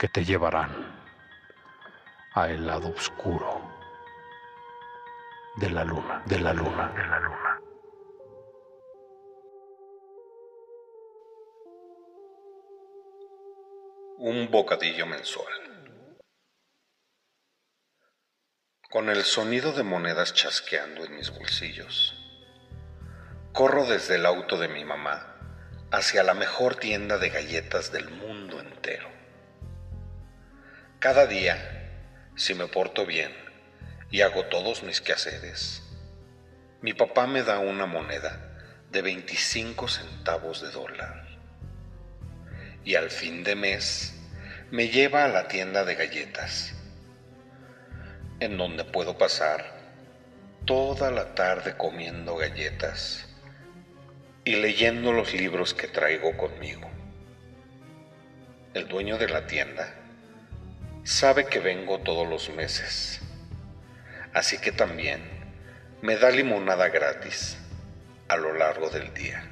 que te llevarán a el lado oscuro de la luna, de la luna, de la luna. Un bocadillo mensual. Con el sonido de monedas chasqueando en mis bolsillos, corro desde el auto de mi mamá hacia la mejor tienda de galletas del mundo entero. Cada día, si me porto bien y hago todos mis quehaceres, mi papá me da una moneda de 25 centavos de dólar y al fin de mes me lleva a la tienda de galletas, en donde puedo pasar toda la tarde comiendo galletas y leyendo los libros que traigo conmigo. El dueño de la tienda sabe que vengo todos los meses, así que también me da limonada gratis a lo largo del día.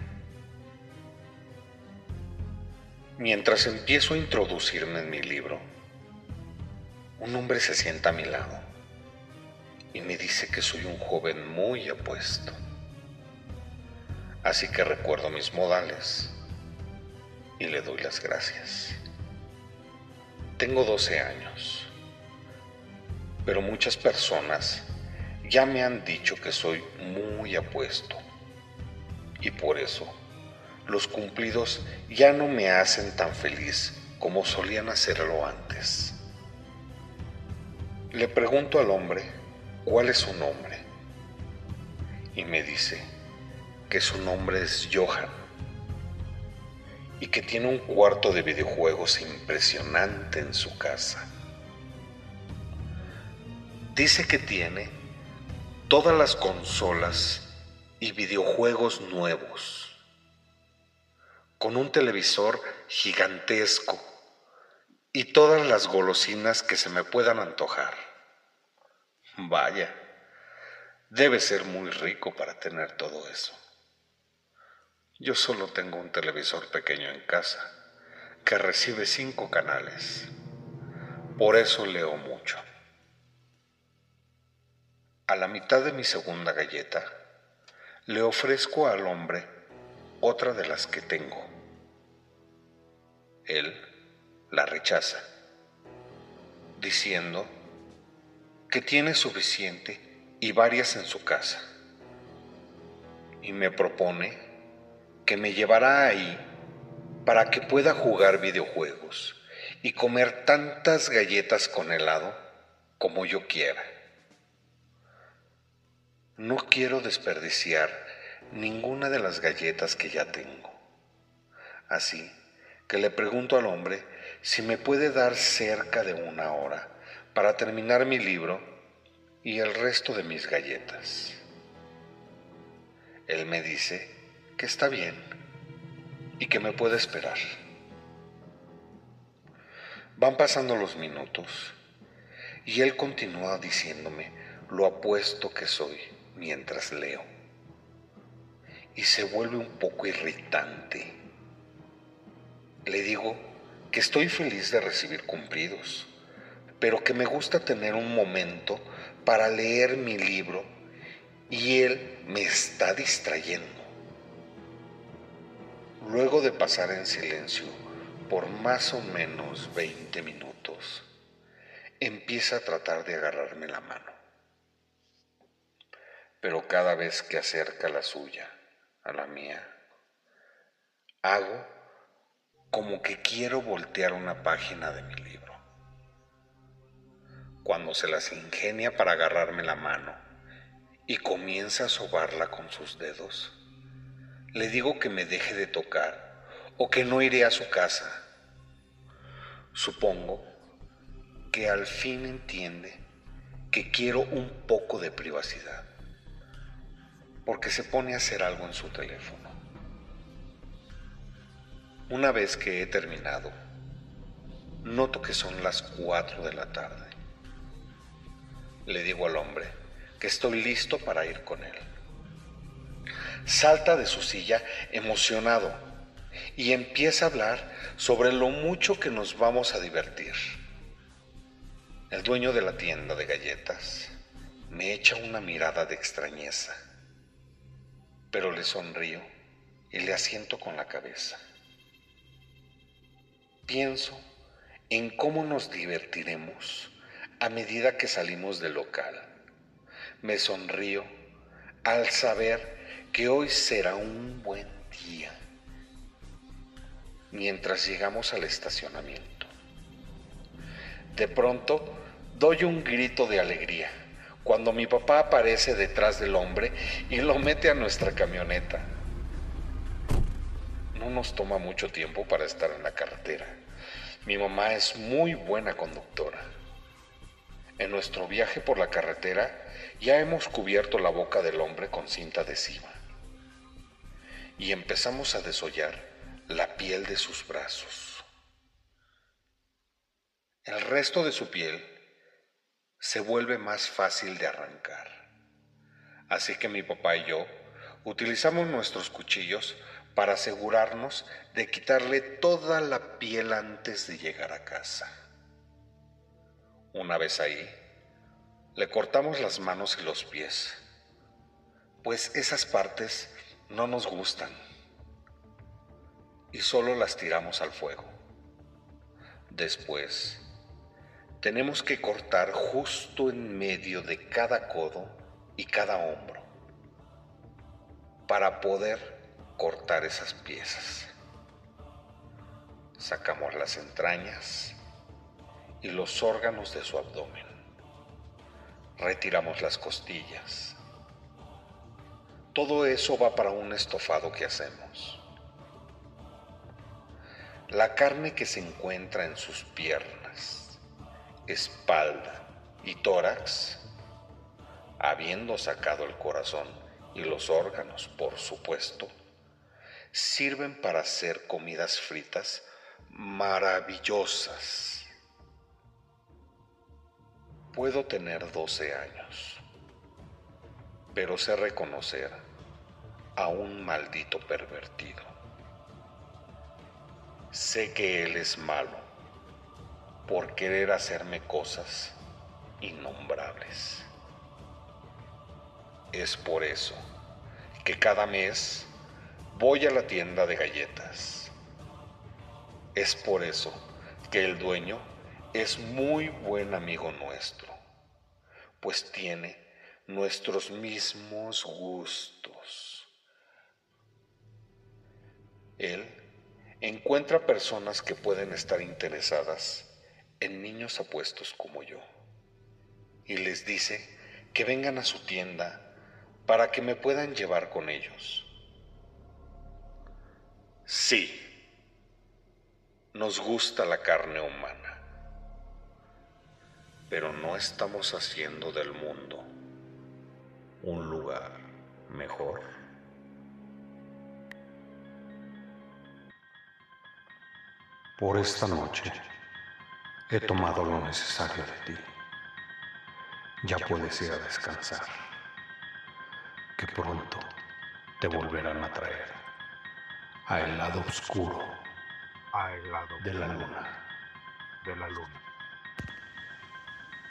Mientras empiezo a introducirme en mi libro, un hombre se sienta a mi lado y me dice que soy un joven muy apuesto. Así que recuerdo mis modales y le doy las gracias. Tengo 12 años, pero muchas personas ya me han dicho que soy muy apuesto y por eso los cumplidos ya no me hacen tan feliz como solían hacerlo antes. Le pregunto al hombre cuál es su nombre y me dice que su nombre es Johan y que tiene un cuarto de videojuegos impresionante en su casa. Dice que tiene todas las consolas y videojuegos nuevos con un televisor gigantesco y todas las golosinas que se me puedan antojar. Vaya, debe ser muy rico para tener todo eso. Yo solo tengo un televisor pequeño en casa que recibe cinco canales. Por eso leo mucho. A la mitad de mi segunda galleta, le ofrezco al hombre otra de las que tengo. Él la rechaza, diciendo que tiene suficiente y varias en su casa, y me propone que me llevará ahí para que pueda jugar videojuegos y comer tantas galletas con helado como yo quiera. No quiero desperdiciar ninguna de las galletas que ya tengo. Así que le pregunto al hombre si me puede dar cerca de una hora para terminar mi libro y el resto de mis galletas. Él me dice que está bien y que me puede esperar. Van pasando los minutos y él continúa diciéndome lo apuesto que soy mientras leo y se vuelve un poco irritante. Le digo que estoy feliz de recibir cumplidos, pero que me gusta tener un momento para leer mi libro y él me está distrayendo. Luego de pasar en silencio por más o menos 20 minutos, empieza a tratar de agarrarme la mano. Pero cada vez que acerca la suya, a la mía. Hago como que quiero voltear una página de mi libro. Cuando se las ingenia para agarrarme la mano y comienza a sobarla con sus dedos, le digo que me deje de tocar o que no iré a su casa. Supongo que al fin entiende que quiero un poco de privacidad, porque se pone a hacer algo en su teléfono. Una vez que he terminado, noto que son las 4 de la tarde. Le digo al hombre que estoy listo para ir con él. Salta de su silla emocionado y empieza a hablar sobre lo mucho que nos vamos a divertir. El dueño de la tienda de galletas me echa una mirada de extrañeza, pero le sonrío y le asiento con la cabeza. Pienso en cómo nos divertiremos a medida que salimos del local. Me sonrío al saber que hoy será un buen día mientras llegamos al estacionamiento. De pronto doy un grito de alegría cuando mi papá aparece detrás del hombre y lo mete a nuestra camioneta. No nos toma mucho tiempo para estar en la carretera. Mi mamá es muy buena conductora. En nuestro viaje por la carretera ya hemos cubierto la boca del hombre con cinta adhesiva y empezamos a desollar la piel de sus brazos. El resto de su piel se vuelve más fácil de arrancar. Así que mi papá y yo utilizamos nuestros cuchillos para asegurarnos de quitarle toda la piel antes de llegar a casa. Una vez ahí, le cortamos las manos y los pies, pues esas partes no nos gustan y solo las tiramos al fuego. Después, tenemos que cortar justo en medio de cada codo y cada hombro para poder cortar esas piezas. Sacamos las entrañas y los órganos de su abdomen. Retiramos las costillas. Todo eso va para un estofado que hacemos. La carne que se encuentra en sus piernas, espalda y tórax, habiendo sacado el corazón y los órganos, por supuesto, sirven para hacer comidas fritas maravillosas. Puedo tener 12 años, pero sé reconocer a un maldito pervertido. Sé que él es malo por querer hacerme cosas innombrables. Es por eso que cada mes Voy a la tienda de galletas. Es por eso que el dueño es muy buen amigo nuestro, pues tiene nuestros mismos gustos. Él encuentra personas que pueden estar interesadas en niños apuestos como yo y les dice que vengan a su tienda para que me puedan llevar con ellos. Sí, nos gusta la carne humana, pero no estamos haciendo del mundo un lugar mejor. Por esta noche he tomado lo necesario de ti. Ya puedes ir a descansar, que pronto te volverán a traer al lado oscuro al lado de la luna. de la luna.